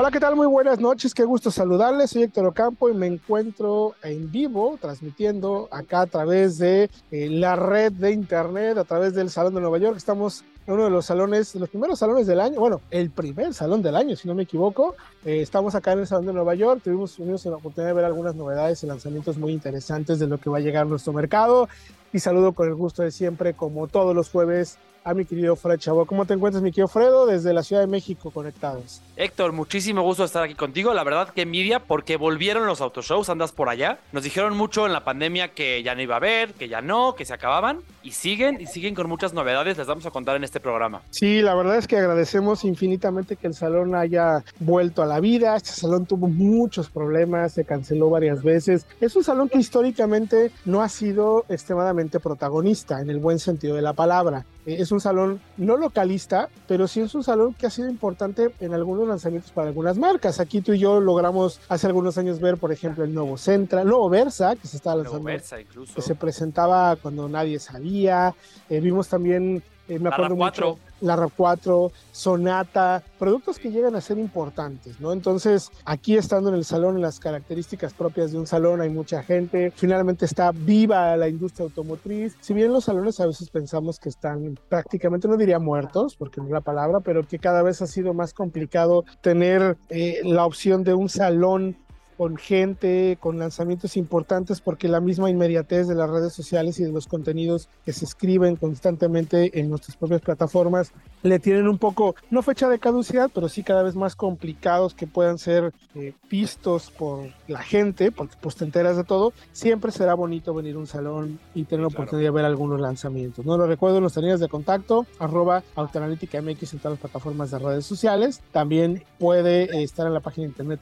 Hola, ¿qué tal? Muy buenas noches, qué gusto saludarles. Soy Héctor Ocampo y me encuentro en vivo transmitiendo acá a través de eh, la red de internet, a través del Salón de Nueva York. Estamos en uno de los salones, los primeros salones del año, bueno, el primer salón del año, si no me equivoco. Eh, estamos acá en el Salón de Nueva York, tuvimos, tuvimos la oportunidad de ver algunas novedades y lanzamientos muy interesantes de lo que va a llegar a nuestro mercado. Y saludo con el gusto de siempre, como todos los jueves, a mi querido Fred Chavo. ¿Cómo te encuentras, mi querido Fredo? Desde la Ciudad de México, conectados. Héctor, muchísimo gusto estar aquí contigo. La verdad que envidia porque volvieron los autoshows, andas por allá. Nos dijeron mucho en la pandemia que ya no iba a haber, que ya no, que se acababan. Y siguen, y siguen con muchas novedades, les vamos a contar en este programa. Sí, la verdad es que agradecemos infinitamente que el salón haya vuelto a la vida. Este salón tuvo muchos problemas, se canceló varias veces. Es un salón que históricamente no ha sido extremadamente protagonista, en el buen sentido de la palabra. Eh, es un salón no localista, pero sí es un salón que ha sido importante en algunos lanzamientos para algunas marcas. Aquí tú y yo logramos hace algunos años ver, por ejemplo, el nuevo Centra, el nuevo Versa, que se estaba lanzando, Versa incluso. que se presentaba cuando nadie sabía. Eh, vimos también, eh, me acuerdo RAV4. mucho, la RAV4, Sonata, productos que llegan a ser importantes, ¿no? Entonces, aquí estando en el salón, en las características propias de un salón, hay mucha gente. Finalmente está viva la industria automotriz. Si bien los salones a veces pensamos que están prácticamente, no diría muertos, porque no es la palabra, pero que cada vez ha sido más complicado tener eh, la opción de un salón con gente, con lanzamientos importantes, porque la misma inmediatez de las redes sociales y de los contenidos que se escriben constantemente en nuestras propias plataformas le tienen un poco, no fecha de caducidad, pero sí cada vez más complicados que puedan ser eh, vistos por la gente, porque pues te enteras de todo. Siempre será bonito venir a un salón y tener la Claro. oportunidad de ver algunos lanzamientos. No lo recuerdo en nuestras líneas de contacto, arroba Autoanalítica MX en todas las plataformas de redes sociales. También puede eh, estar en la página de internet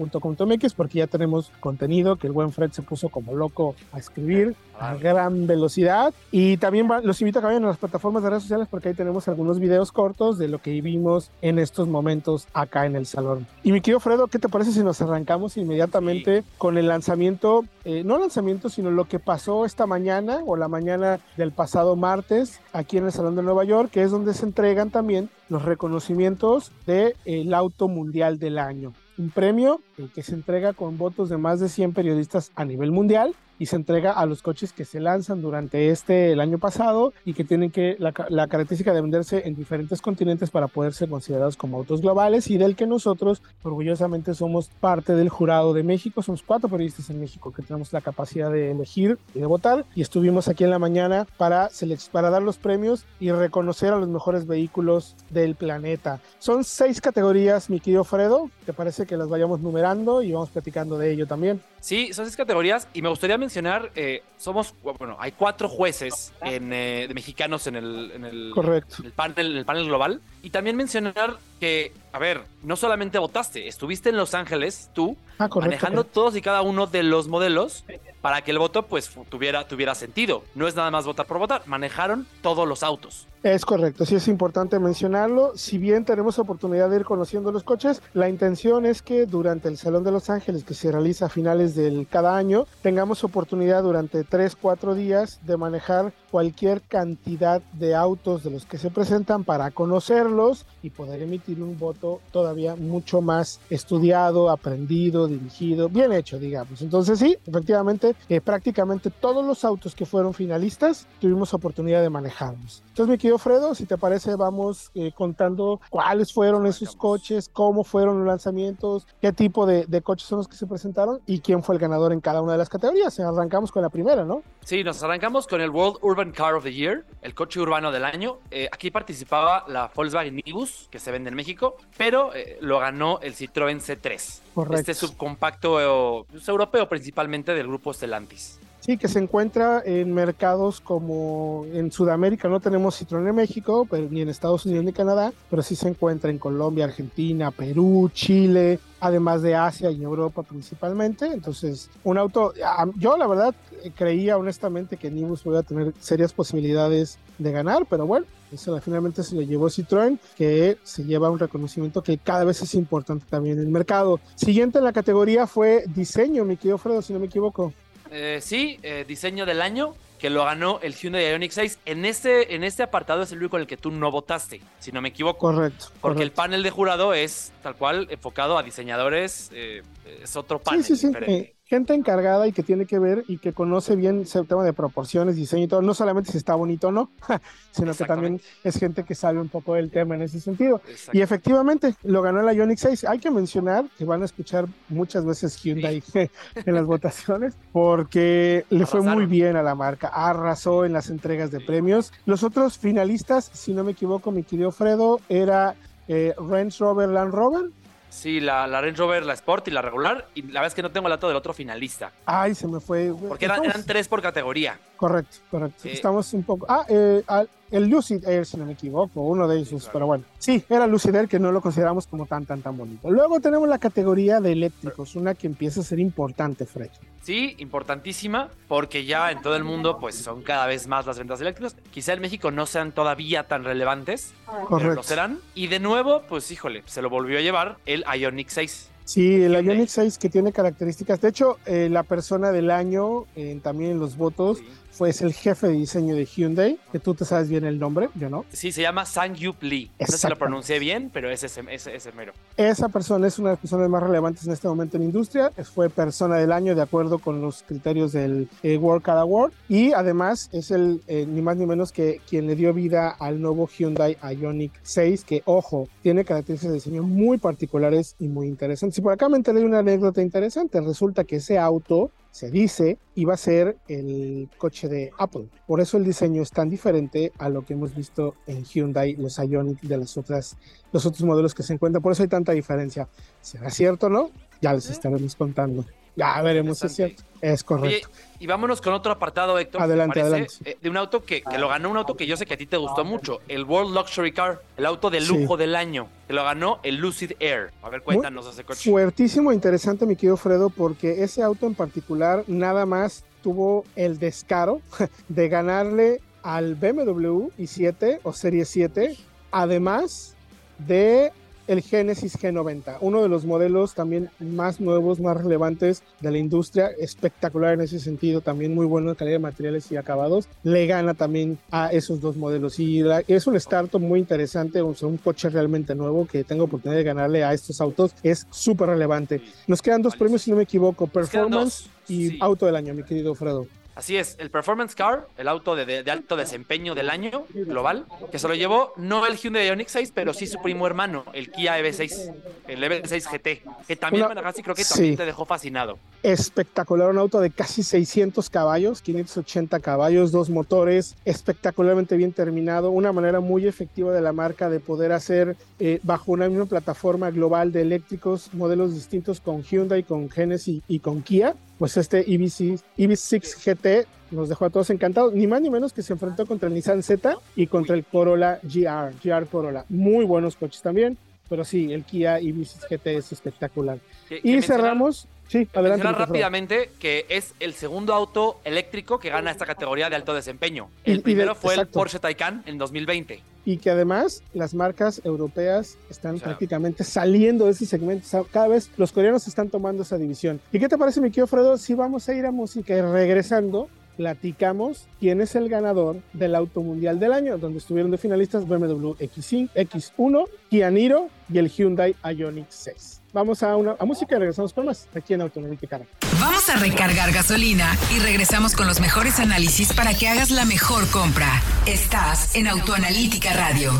www.autoanalítica.com.mx porque ya tenemos contenido que el buen Fred se puso como loco a escribir a gran velocidad. Y también va- los invito a que vayan a las plataformas de redes sociales porque ahí tenemos algunos videos cortos de lo que vimos en estos momentos acá en el salón. Y mi querido Fredo, ¿qué te parece si nos arrancamos inmediatamente con el lanzamiento, eh, no lanzamiento, sino lo que pasó esta mañana o la mañana del pasado martes aquí en el Salón de Nueva York, que es donde se entregan también los reconocimientos del auto mundial del año. Un premio que se entrega con votos de más de 100 periodistas a nivel mundial y se entrega a los coches que se lanzan durante este el año pasado y que tienen que la, la característica de venderse en diferentes continentes para poder ser considerados como autos globales y del que nosotros orgullosamente somos parte del jurado de México. Somos cuatro periodistas en México que tenemos la capacidad de elegir y de votar y estuvimos aquí en la mañana para, para dar los premios y reconocer a los mejores vehículos del planeta. Son seis categorías, mi querido Fredo. ¿Te parece que las vayamos numerando y vamos platicando de ello también? Sí, son seis categorías y me gustaría mencionar, eh, somos, bueno, hay cuatro jueces en, eh, de mexicanos en el, en el, Correcto. en el panel, en el panel global. Y también mencionar que, a ver, no solamente votaste, estuviste en Los Ángeles, tú, Ah, correcto. manejando todos y cada uno de los modelos para que el voto pues tuviera, tuviera sentido. No es nada más votar por votar, manejaron todos los autos. Es correcto, sí es importante mencionarlo. Si bien tenemos oportunidad de ir conociendo los coches, la intención es que durante el Salón de Los Ángeles, que se realiza a finales del cada año, tengamos oportunidad durante 3, 4 días de manejar cualquier cantidad de autos de los que se presentan para conocerlos y poder emitir un voto todavía mucho más estudiado, aprendido, dirigido, bien hecho, digamos. Entonces sí, efectivamente, eh, prácticamente todos los autos que fueron finalistas tuvimos oportunidad de manejarlos. Entonces, mi querido Fredo, si te parece, vamos eh, contando cuáles fueron esos coches, cómo fueron los lanzamientos, qué tipo de, de coches son los que se presentaron y quién fue el ganador en cada una de las categorías. Arrancamos con la primera, ¿no? Sí, nos arrancamos con el World Urban Car of the Year, el coche urbano del año. Eh, aquí participaba la Volkswagen Nibus, que se vende en México, pero eh, lo ganó el Citroën C3. Correcto. Este subcompacto eh, pues, europeo principalmente del grupo Stellantis. Sí, que se encuentra en mercados como en Sudamérica, no tenemos Citroën en México, pero, ni en Estados Unidos ni Canadá, pero sí se encuentra en Colombia, Argentina, Perú, Chile, además de Asia y Europa principalmente. Entonces, un auto, yo la verdad, creía honestamente que Nibus podía tener serias posibilidades de ganar, pero bueno, eso finalmente se lo llevó Citroën, que se lleva un reconocimiento que cada vez es importante también en el mercado. Siguiente en la categoría fue diseño, mi querido Fredo, si no me equivoco. Eh, sí, eh, diseño del año que lo ganó el Hyundai Ioniq 6. En este, en este apartado es el único en el que tú no votaste, si no me equivoco. Correcto. Porque el panel de jurado es tal cual enfocado a diseñadores, eh, es otro panel. Sí, sí, sí gente encargada y que tiene que ver y que conoce bien el tema de proporciones, diseño y todo, no solamente si está bonito o no, sino que también es gente que sabe un poco del tema en ese sentido. Y efectivamente, lo ganó la Ioniq 6. Hay que mencionar que van a escuchar muchas veces Hyundai en las votaciones porque le fue muy bien a la marca, arrasó en las entregas de premios. Los otros finalistas, si no me equivoco, mi querido Fredo, era eh, Range Rover Land Rover, Sí, la, la, Range Rover, la Sport y la regular. Y la verdad es que no tengo el dato del otro finalista. Ay, se me fue. Porque eran, eran tres por categoría. Correcto, correcto. Eh, Estamos un poco. Ah, eh, el Lucid Air, si no me equivoco, uno de esos, pero bueno. Sí, era Lucid Air que no lo consideramos como tan, tan, tan bonito. Luego tenemos la categoría de eléctricos, una que empieza a ser importante, Fred. Sí, importantísima, porque ya en todo el mundo pues son cada vez más las ventas eléctricas. Quizá en México no sean todavía tan relevantes, Correcto. pero lo serán. Y de nuevo, pues híjole, se lo volvió a llevar el Ionic 6. Sí, el Ionic 6 que tiene características. De hecho, eh, la persona del año, eh, también en los votos, pues el jefe de diseño de Hyundai, que tú te sabes bien el nombre, yo no. Sí, se llama Sang Yup Lee. No sé si lo pronuncié bien, pero es ese, ese, mero. Esa persona es una de las personas más relevantes en este momento en la industria. Fue persona del año de acuerdo con los criterios del eh, World Car Award. Y además es el, eh, ni más ni menos que quien le dio vida al nuevo Hyundai Ioniq 6, que, ojo, tiene características de diseño muy particulares y muy interesantes. Y por acá me enteré de una anécdota interesante. Resulta que ese auto se dice, iba a ser el coche de Apple. Por eso el diseño es tan diferente a lo que hemos visto en Hyundai, los Ioniq de las otras, los otros modelos que se encuentran. Por eso hay tanta diferencia. ¿Será cierto o no? Ya les estaremos contando. Ya veremos si es cierto. Es correcto. y vámonos con otro apartado, Héctor. Adelante, adelante. Eh, de un auto que, lo ganó un auto que yo sé que a ti te gustó mucho, el World Luxury Car, el auto de lujo del año, que lo ganó el Lucid Air. A ver, cuéntanos ese coche. Fuertísimo, interesante, mi querido Fredo, porque ese auto en particular nada más tuvo el descaro de ganarle al BMW i7 o Serie 7, además de el Genesis G90, uno de los modelos también más nuevos, más relevantes de la industria, espectacular en ese sentido, también muy bueno en calidad de materiales y acabados, le gana también a esos dos modelos. Y es un startup muy interesante, o sea, un coche realmente nuevo que tengo oportunidad de ganarle a estos autos, es súper relevante. Nos quedan dos premios, si no me equivoco, Performance y Auto del Año, mi querido Fredo. Así es, el Performance Car, el auto de, alto desempeño del año global, que se lo llevó no el Hyundai Ioniq 6, pero sí su primo hermano, el Kia EV6, el EV6 GT, que también, creo que también te dejó fascinado. Espectacular, un auto de casi 600 caballos, 580 caballos, dos motores, espectacularmente bien terminado, una manera muy efectiva de la marca de poder hacer eh, bajo una misma plataforma global de eléctricos modelos distintos con Hyundai, con Genesis y con Kia pues este EV6, EV6 GT nos dejó a todos encantados, ni más ni menos que se enfrentó contra el Nissan Z y contra el Corolla GR, GR Corolla. Muy buenos coches también, pero sí, el Kia EV6 GT es espectacular. y cerramos, sí, adelante. rápidamente que es el segundo auto eléctrico que gana esta categoría de alto desempeño. El primero fue el Porsche Taycan en 2020 y que además las marcas europeas están prácticamente saliendo de ese segmento. cada vez los coreanos están tomando esa división. ¿Y qué te parece, mi querido Fredo? Si vamos a ir a música y regresando, platicamos quién es el ganador del Auto Mundial del año, donde estuvieron de finalistas BMW X5, X1, Kia Niro y el Hyundai Ioniq 6. Vamos a una música y regresamos con más aquí en Autoanalítica. Vamos a recargar gasolina y regresamos con los mejores análisis para que hagas la mejor compra. Estás en Autoanalítica Radio.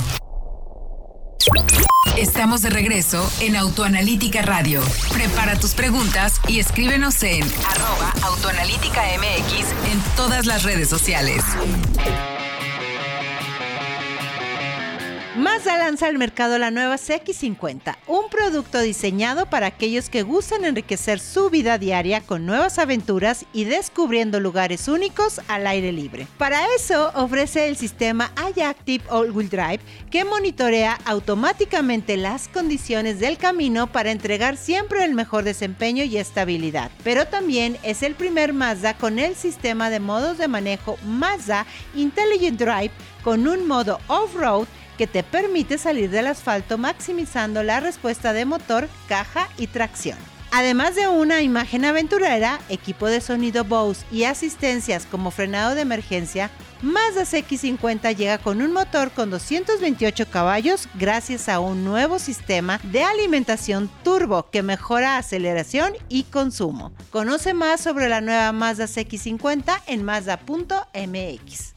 Estamos de regreso en Autoanalítica Radio. Prepara tus preguntas y escríbenos en arroba autoanalítica en todas las redes sociales. Mazda lanza al mercado la nueva CX50, un producto diseñado para aquellos que gustan enriquecer su vida diaria con nuevas aventuras y descubriendo lugares únicos al aire libre. Para eso ofrece el sistema iActive All-Wheel Drive que monitorea automáticamente las condiciones del camino para entregar siempre el mejor desempeño y estabilidad. Pero también es el primer Mazda con el sistema de modos de manejo Mazda Intelligent Drive con un modo off-road que te permite salir del asfalto maximizando la respuesta de motor, caja y tracción. Además de una imagen aventurera, equipo de sonido Bose y asistencias como frenado de emergencia, Mazda CX50 llega con un motor con 228 caballos gracias a un nuevo sistema de alimentación turbo que mejora aceleración y consumo. Conoce más sobre la nueva Mazda CX50 en mazda.mx.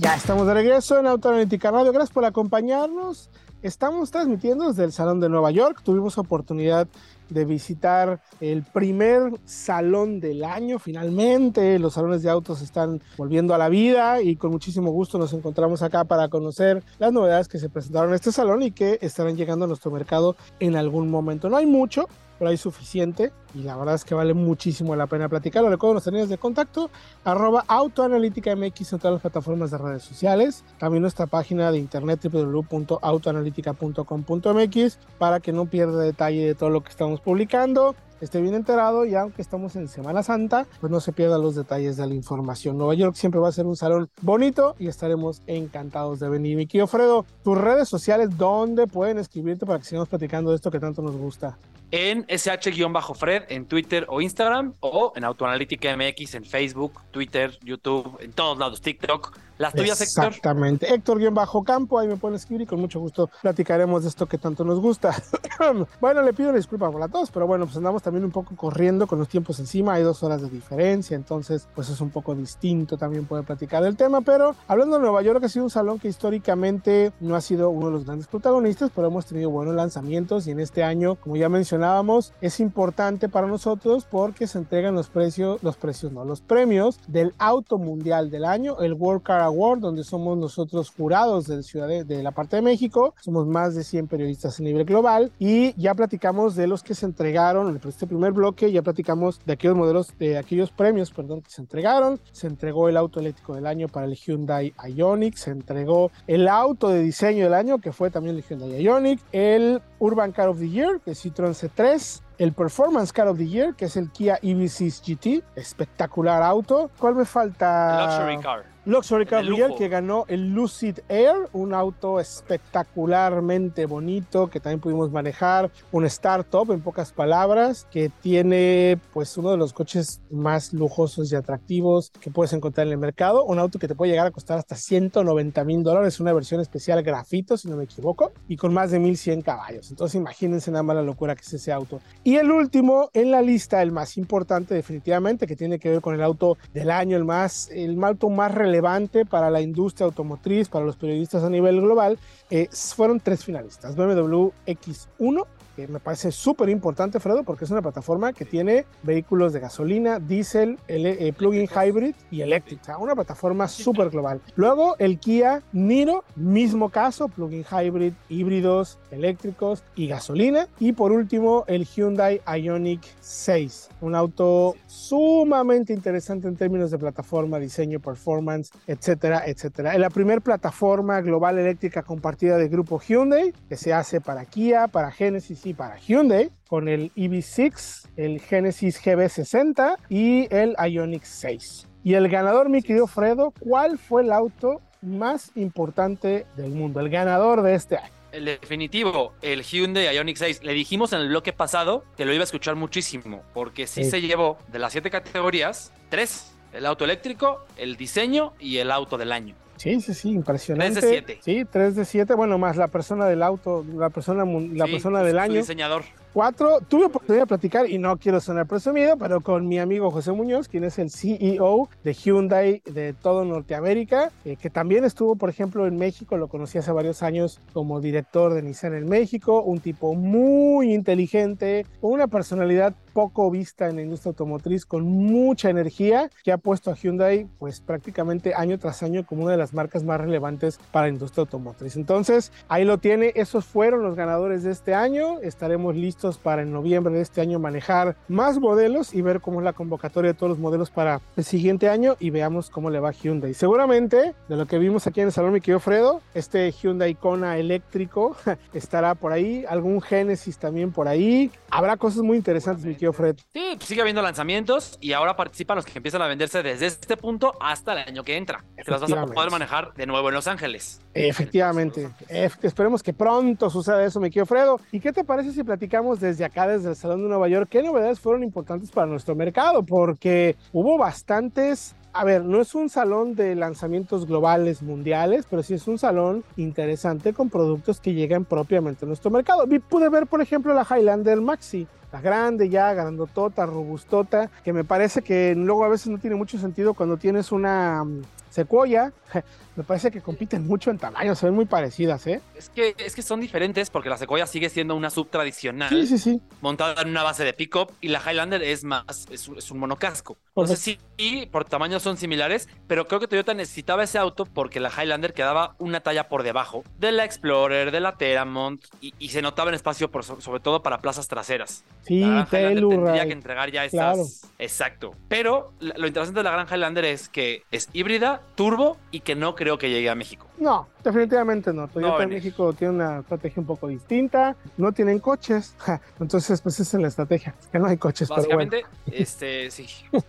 Ya estamos de regreso en Autoanalítica Radio. Gracias por acompañarnos. Estamos transmitiendo desde el Salón de Nueva York. Tuvimos oportunidad de visitar el primer salón del año. Finalmente, los salones de autos están volviendo a la vida y con muchísimo gusto nos encontramos acá para conocer las novedades que se presentaron en este salón y que estarán llegando a nuestro mercado en algún momento. No hay mucho, pero hay suficiente y la verdad es que vale muchísimo la pena platicarlo. Recuerdo los líneas de contacto, arroba autoanalítica MX en todas las plataformas de redes sociales, también nuestra página de internet www.autoanalítica.com.mx para que no pierda detalle de todo lo que estamos publicando esté bien enterado y aunque estamos en Semana Santa, pues no se pierda los detalles de la información. Nueva York siempre va a ser un salón bonito y estaremos encantados de venir. Mi querido Fredo, tus redes sociales, ¿dónde pueden escribirte para que sigamos platicando de esto que tanto nos gusta? En SH-Fred en Twitter o Instagram o en Autoanalítica MX en Facebook, Twitter, YouTube, en todos lados, TikTok. Las tuyas, Héctor. Exactamente. Héctor-Campo, ahí me pueden escribir y con mucho gusto platicaremos de esto que tanto nos gusta. bueno, le pido disculpas por la tos, pero bueno, pues andamos también un poco corriendo con los tiempos encima. Hay dos horas de diferencia, entonces pues es un poco distinto también poder platicar del tema. Pero hablando de Nueva York, ha sido un salón que históricamente no ha sido uno de los grandes protagonistas, pero hemos tenido buenos lanzamientos y en este año, como ya mencionábamos, es importante para nosotros porque se entregan los precios, los precios no, los premios del auto mundial del año, el World Car Award, donde somos nosotros jurados de, ciudad de, la parte de México. Somos más de 100 periodistas a nivel global y ya platicamos de los que se entregaron en este primer bloque. Ya platicamos de aquellos modelos, de aquellos premios, perdón, que se entregaron. Se entregó el auto eléctrico del año para el Hyundai Ioniq. Se entregó el auto de diseño del año, que fue también el Hyundai Ioniq. El Urban Car of the Year, que es Citroën C3 el Performance Car of the Year, que es el Kia EV6 GT, espectacular auto. ¿Cuál me falta? Luxury Car. Luxury Car que ganó el Lucid Air, un auto espectacularmente bonito que también pudimos manejar, un startup en pocas palabras, que tiene pues uno de los coches más lujosos y atractivos que puedes encontrar en el mercado, un auto que te puede llegar a costar hasta 190 mil dólares, una versión especial grafito si no me equivoco, y con más de 1100 caballos. Entonces imagínense nada más la locura que es ese auto. Y el último en la lista, el más importante definitivamente, que tiene que ver con el auto del año, el más, el auto más relevante relevante para la industria automotriz, para los periodistas a nivel global, eh, fueron tres finalistas. BMW X1, me parece súper importante, Fredo, porque es una plataforma que tiene vehículos de gasolina, diésel, eh, plug-in hybrid y eléctrica. Una plataforma súper global. Luego el Kia Niro, mismo caso, plug-in hybrid, híbridos, eléctricos y gasolina. Y por último el Hyundai Ioniq 6, un auto sumamente interesante en términos de plataforma, diseño, performance, etcétera, etcétera. Es la primera plataforma global eléctrica compartida del grupo Hyundai que se hace para Kia, para Genesis y para Hyundai con el EV6, el Genesis GB60 y el Ioniq 6. Y el ganador, mi querido Fredo, ¿cuál fue el auto más importante del mundo? El ganador de este año. El definitivo, el Hyundai Ioniq 6. Le dijimos en el bloque pasado que lo iba a escuchar muchísimo, porque sí, se llevó de las siete categorías, tres. El auto eléctrico, el diseño y el auto del año. Sí, sí, sí, impresionante. 3 de 7. Sí, 3 de 7, bueno, más la persona del auto, la persona, la persona del su año. diseñador. Cuatro, tuve oportunidad de platicar y no quiero sonar presumido, pero con mi amigo José Muñoz, quien es el CEO de Hyundai de todo Norteamérica, eh, que también estuvo, por ejemplo, en México, lo conocí hace varios años como director de Nissan en México, un tipo muy inteligente, con una personalidad poco vista en la industria automotriz, con mucha energía, que ha puesto a Hyundai pues prácticamente año tras año como una de las marcas más relevantes para la industria automotriz. Entonces, ahí lo tiene, esos fueron los ganadores de este año, estaremos listos para en noviembre de este año manejar más modelos y ver cómo es la convocatoria de todos los modelos para el siguiente año y veamos cómo le va Hyundai. Seguramente, de lo que vimos aquí en el salón, mi querido Fredo, este Hyundai Kona eléctrico estará por ahí, algún Genesis también por ahí, habrá cosas muy interesantes, mi querido Fred. Sí, pues sigue habiendo lanzamientos y ahora participan los que empiezan a venderse desde este punto hasta el año que entra. Te las vas a poder manejar de nuevo en Los Ángeles. Efectivamente. esperemos que pronto suceda eso, mi querido Fredo. ¿Y qué te parece si platicamos desde acá, desde el Salón de Nueva York, qué novedades fueron importantes para nuestro mercado? Porque hubo bastantes a ver, no es un salón de lanzamientos globales mundiales, pero sí es un salón interesante con productos que llegan propiamente a nuestro mercado. Pude ver, por ejemplo, la Highlander Maxi, la grande ya, grandotota, robustota, que me parece que luego a veces no tiene mucho sentido cuando tienes una secuoya me parece que compiten mucho en tamaño, se ven muy parecidas, ¿eh? Es que, es que son diferentes porque la Sequoia sigue siendo una sub tradicional. Sí, sí, sí. Montada en una base de pickup y la Highlander es más, es, un monocasco. Entonces sí, sí, por tamaño son similares, pero creo que Toyota necesitaba ese auto porque la Highlander quedaba una talla por debajo de la Explorer, de la Teramont y, se notaba en espacio por, sobre todo para plazas traseras. Sí, la tendría que entregar ya esas. Exacto. Pero lo interesante de la gran Highlander es que es híbrida, turbo y que no creo que llegue a México. No, definitivamente no. Toyota en México tiene una estrategia un poco distinta. No tienen coches. Entonces, pues esa es la estrategia. Que no hay coches. Básicamente, este, sí.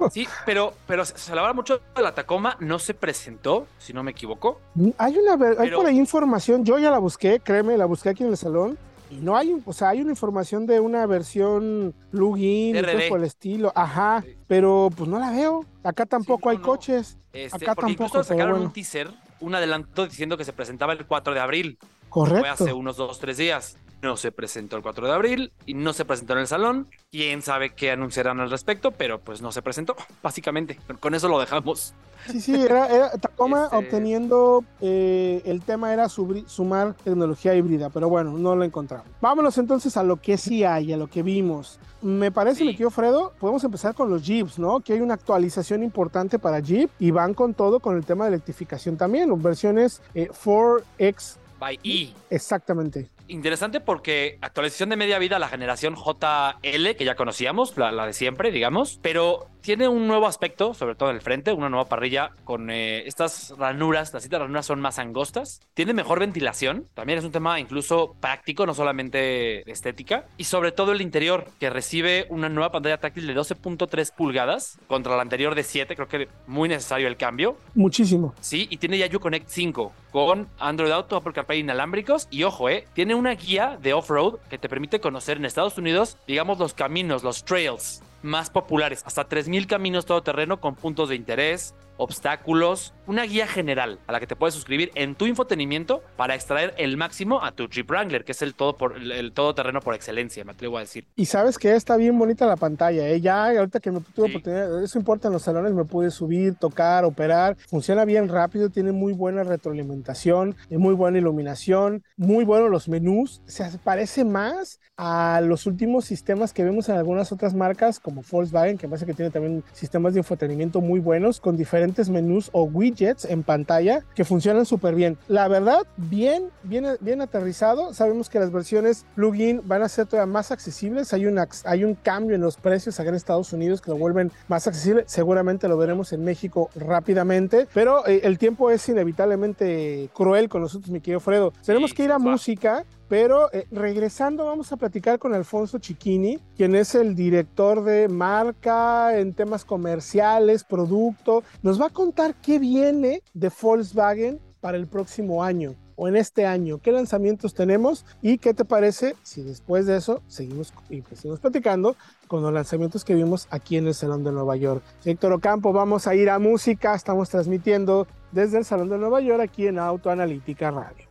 Sí, pero, pero se hablaba mucho de la Tacoma. No se presentó, si no me equivoco. Hay una, hay por ahí información. Yo ya la busqué, créeme, la busqué aquí en el salón. Y no hay, o sea, hay una información de una versión plugin, por el estilo, ajá, pero pues no la veo. Acá tampoco hay coches. Este, acá tampoco. Incluso sacaron un teaser un adelanto diciendo que se presentaba el 4 de abril. Correcto. Fue hace unos 2, 3 días. No se presentó el 4 de abril y no se presentó en el salón. Quién sabe qué anunciarán al respecto, pero pues no se presentó, básicamente. Con eso lo dejamos. Sí, sí, era, Tacoma este obteniendo, eh, el tema era sumar tecnología híbrida, pero bueno, no lo encontramos. Vámonos entonces a lo que sí hay, a lo que vimos. Me parece, mi querido Fredo, podemos empezar con los Jeeps, ¿no? Que hay una actualización importante para Jeep y van con todo con el tema de electrificación también, versiones 4X eh, by E. Exactamente. Interesante porque actualización de media vida la generación JL, que ya conocíamos, la, de siempre, digamos, pero tiene un nuevo aspecto, sobre todo en el frente, una nueva parrilla con eh, estas ranuras, las citas ranuras son más angostas, tiene mejor ventilación, también es un tema incluso práctico, no solamente estética, y sobre todo el interior, que recibe una nueva pantalla táctil de 12.3 pulgadas contra la anterior de 7, creo que muy necesario el cambio. Muchísimo. Sí, y tiene ya Connect 5 con Android Auto, Apple CarPlay inalámbricos, y ojo, eh, tiene una guía de off-road que te permite conocer en Estados Unidos, digamos, los caminos, los trails más populares, hasta 3.000 caminos todoterreno con puntos de interés, obstáculos, una guía general a la que te puedes suscribir en tu infotenimiento para extraer el máximo a tu Jeep Wrangler, que es el todo por el todoterreno por excelencia, me atrevo a decir. Y sabes que está bien bonita la pantalla, ¿eh? ya ahorita que me tuve oportunidad, eso importa en los salones, me pude subir, tocar, operar, funciona bien rápido, tiene muy buena retroalimentación, muy buena iluminación, muy buenos los menús, se parece más a los últimos sistemas que vemos en algunas otras marcas como Volkswagen, que parece que tiene también sistemas de infotenimiento muy buenos con diferentes menús o widgets en pantalla que funcionan súper bien. La verdad, bien, bien, bien aterrizado. Sabemos que las versiones plug-in van a ser todavía más accesibles. Hay, una, hay un cambio en los precios acá en Estados Unidos que lo vuelven más accesible. Seguramente lo veremos en México rápidamente, pero eh, el tiempo es inevitablemente cruel con nosotros, mi querido Fredo. Tenemos que ir a música. Pero eh, regresando, vamos a platicar con Alfonso Chiquini, quien es el director de marca en temas comerciales, producto. Nos va a contar qué viene de Volkswagen para el próximo año o en este año, qué lanzamientos tenemos y qué te parece si después de eso seguimos y pues seguimos platicando con los lanzamientos que vimos aquí en el Salón de Nueva York. Héctor Ocampo, vamos a ir a música, estamos transmitiendo desde el Salón de Nueva York aquí en Autoanalítica Radio.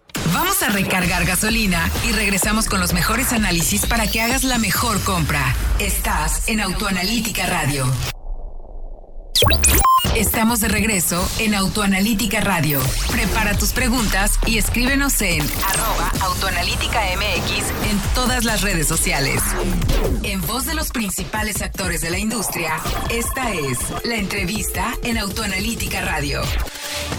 A recargar gasolina y regresamos con los mejores análisis para que hagas la mejor compra. Estás en Autoanalítica Radio. Estamos de regreso en Autoanalítica Radio. Prepara tus preguntas y escríbenos en arroba autoanalítica MX en todas las redes sociales. En voz de los principales actores de la industria, esta es la entrevista en Autoanalítica Radio.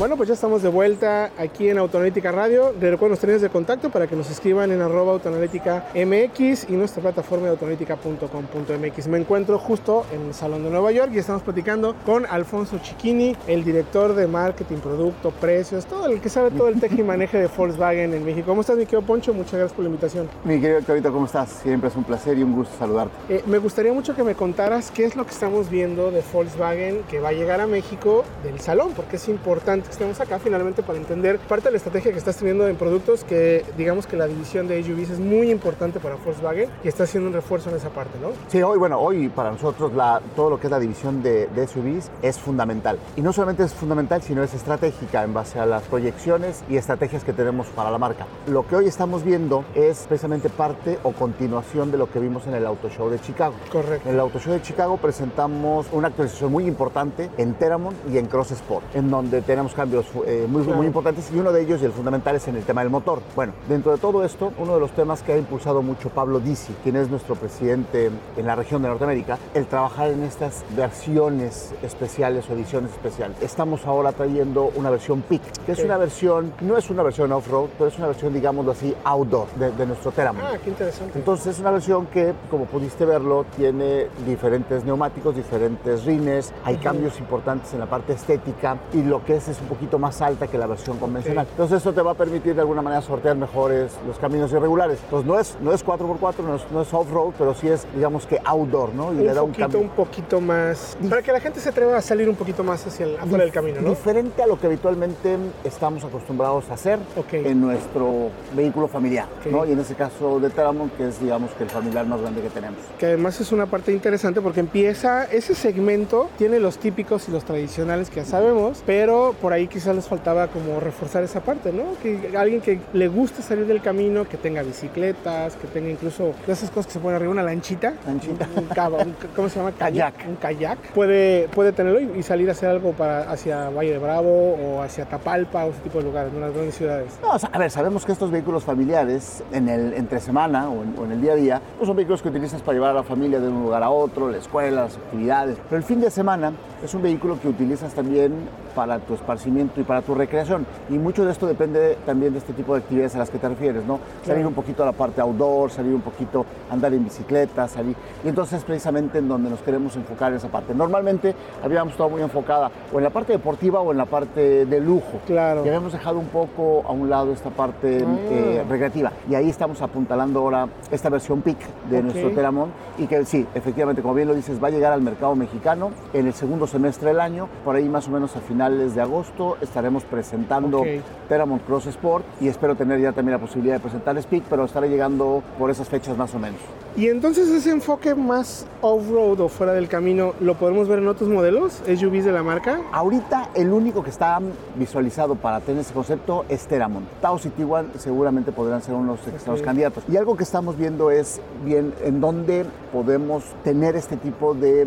Bueno, pues ya estamos de vuelta aquí en Autoanalítica Radio. Les recuerdo los teléfonos de contacto para que nos escriban en arroba autoanalítica MX y nuestra plataforma de autoanalítica.com.mx. Me encuentro justo en el Salón de Nueva York y estamos platicando con Alfonso Chiquini, el director de marketing, producto, precios, todo el que sabe todo el tech y maneje de Volkswagen en México. ¿Cómo estás, mi querido Poncho? Muchas gracias por la invitación. Mi querido Héctorito, ¿cómo estás? Siempre es un placer y un gusto saludarte. Eh, me gustaría mucho que me contaras qué es lo que estamos viendo de Volkswagen que va a llegar a México del salón, porque es importante estemos acá finalmente para entender parte de la estrategia que estás teniendo en productos que digamos que la división de SUVs es muy importante para Volkswagen y está haciendo un refuerzo en esa parte, ¿no? Sí, hoy, bueno, hoy para nosotros la, todo lo que es la división de, de SUVs es fundamental. Y no solamente es fundamental, sino es estratégica en base a las proyecciones y estrategias que tenemos para la marca. Lo que hoy estamos viendo es precisamente parte o continuación de lo que vimos en el Auto Show de Chicago. Correcto. En el Auto Show de Chicago presentamos una actualización muy importante en Teramon y en Cross Sport, en donde tenemos cambios eh, muy, Claro. muy importantes y uno de ellos y el fundamental es en el tema del motor. Bueno, dentro de todo esto, uno de los temas que ha impulsado mucho Pablo Dizzi, quien es nuestro presidente en la región de Norteamérica, el trabajar en estas versiones especiales o ediciones especiales. Estamos ahora trayendo una versión PIC, que es una versión, no es una versión off-road, pero es una versión, digámoslo así, outdoor de, de nuestro Teramon. Ah, qué interesante. Entonces es una versión que, como pudiste verlo, tiene diferentes neumáticos, diferentes rines, hay cambios importantes en la parte estética y lo que es es un poquito más alta que la versión convencional. Entonces eso te va a permitir de alguna manera sortear mejores los caminos irregulares. Entonces no es, no es 4x4, no es, no es off-road, pero sí es, digamos que outdoor, ¿no? Y un le da un poquito, cambio. un poquito más, para que la gente se atreva a salir un poquito más hacia el, afuera del camino, ¿no? Diferente a lo que habitualmente estamos acostumbrados a hacer Ok. en nuestro vehículo familiar, Ok. ¿no? Y en ese caso de Teramon, que es, digamos, que el familiar más grande que tenemos. Que además es una parte interesante porque empieza, ese segmento tiene los típicos y los tradicionales que ya sabemos, pero por ahí quizás les faltaba como reforzar esa parte, ¿no? Que alguien que le guste salir del camino, que tenga bicicletas, que tenga incluso esas cosas que se ponen arriba, una lanchita, Lanchita. un, un- ¿cómo se llama? Kayak. Un kayak. Puede, puede tenerlo y, y salir a hacer algo para, hacia Valle de Bravo o hacia Tapalpa o ese tipo de lugares, en las grandes ciudades. No, a ver, sabemos que estos vehículos familiares en el entre semana o en, o en el día a día, pues son vehículos que utilizas para llevar a la familia de un lugar a otro, la escuela, las actividades. Pero el fin de semana es un vehículo que utilizas también para tu esparcimiento y para tu recreación. Y mucho de esto depende también de este tipo de actividades a las que te refieres, ¿no? Salir un poquito a la parte outdoor, salir un poquito andar en bicicleta, salir. Y entonces es precisamente en donde nos queremos enfocar en esa parte. Normalmente habíamos estado muy enfocada o en la parte deportiva o en la parte de lujo. Claro. Y habíamos dejado un poco a un lado esta parte Ah. eh, recreativa. Y ahí estamos apuntalando ahora esta versión PIC de Ok. nuestro Teramon y que sí, efectivamente, como bien lo dices, va a llegar al mercado mexicano en el segundo semestre del año. Por ahí más o menos a finales de agosto estaremos presentando Ok. Teramon Cross Sport y espero tener ya también la posibilidad de presentar PIC, pero estaré llegando por esas fechas más o menos. Y entonces ese enfoque más off-road o fuera del camino, ¿lo podemos ver en otros modelos? SUVs de la marca. Ahorita el único que está visualizado para tener ese concepto es Teramon. Taos y Tiguan seguramente podrán ser unos extraños Ok. candidatos. Y algo que estamos viendo es bien en dónde podemos tener este tipo de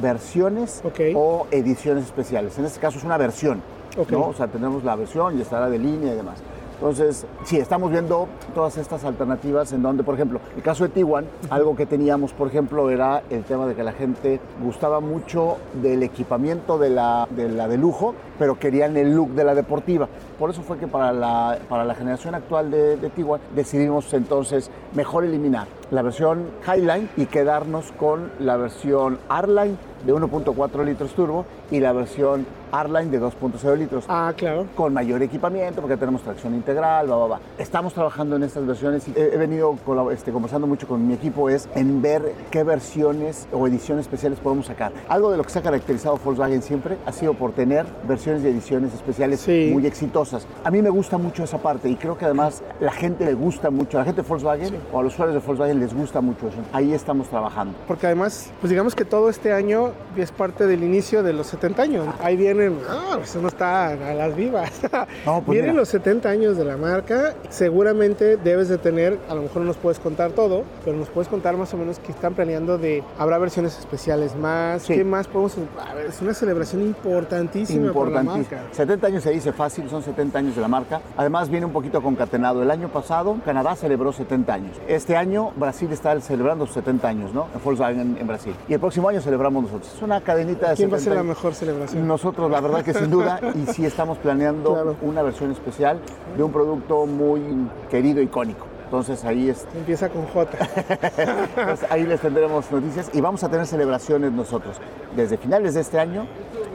versiones o ediciones especiales. En este caso es una versión. ¿no? O sea, tenemos la versión y estará de línea y demás. Entonces, sí, estamos viendo todas estas alternativas en donde, por ejemplo, el caso de Tiguan, algo que teníamos, por ejemplo, era el tema de que la gente gustaba mucho del equipamiento de la de, la de lujo, pero querían el look de la deportiva. Por eso fue que para la, para la generación actual de, de Tiguan decidimos entonces mejor eliminar la versión Highline y quedarnos con la versión R-Line de 1.4 litros turbo y la versión R-Line de 2.0 litros Ah, claro. con mayor equipamiento, porque tenemos tracción integral, va, va, va. Estamos trabajando en estas versiones y he, venido este, conversando mucho con mi equipo es en ver qué versiones o ediciones especiales podemos sacar. Algo de lo que se ha caracterizado Volkswagen siempre ha sido por tener versiones y ediciones especiales Sí. muy exitosas. A mí me gusta mucho esa parte y creo que además la gente le gusta mucho, a la gente de Volkswagen o a los usuarios de Volkswagen les gusta mucho eso. Ahí estamos trabajando. Porque además, pues digamos que todo este año es parte del inicio de los 70 años. Ahí vienen, ah, pues no está a las vivas. No, pues vienen mira. los 70 años de la marca. Seguramente debes de tener, a lo mejor no nos puedes contar todo, pero nos puedes contar más o menos que están planeando de, habrá versiones especiales más, Sí. ¿qué más podemos? A ver, es una celebración importantísima para la marca. 70 años se dice fácil, son 70 años de la marca. Además viene un poquito concatenado. El año pasado Canadá celebró 70 años. Este año Brasil está celebrando sus 70 años, ¿no? En Volkswagen en Brasil. Y el próximo año celebramos nosotros. Es una cadenita de ¿Quién va a 70 ser la mejor celebración? Nosotros, la verdad que sin duda, y sí estamos planeando Claro. una versión especial de un producto muy querido, icónico. Entonces ahí es, Empieza con J. pues, ahí les tendremos noticias y vamos a tener celebraciones nosotros desde finales de este año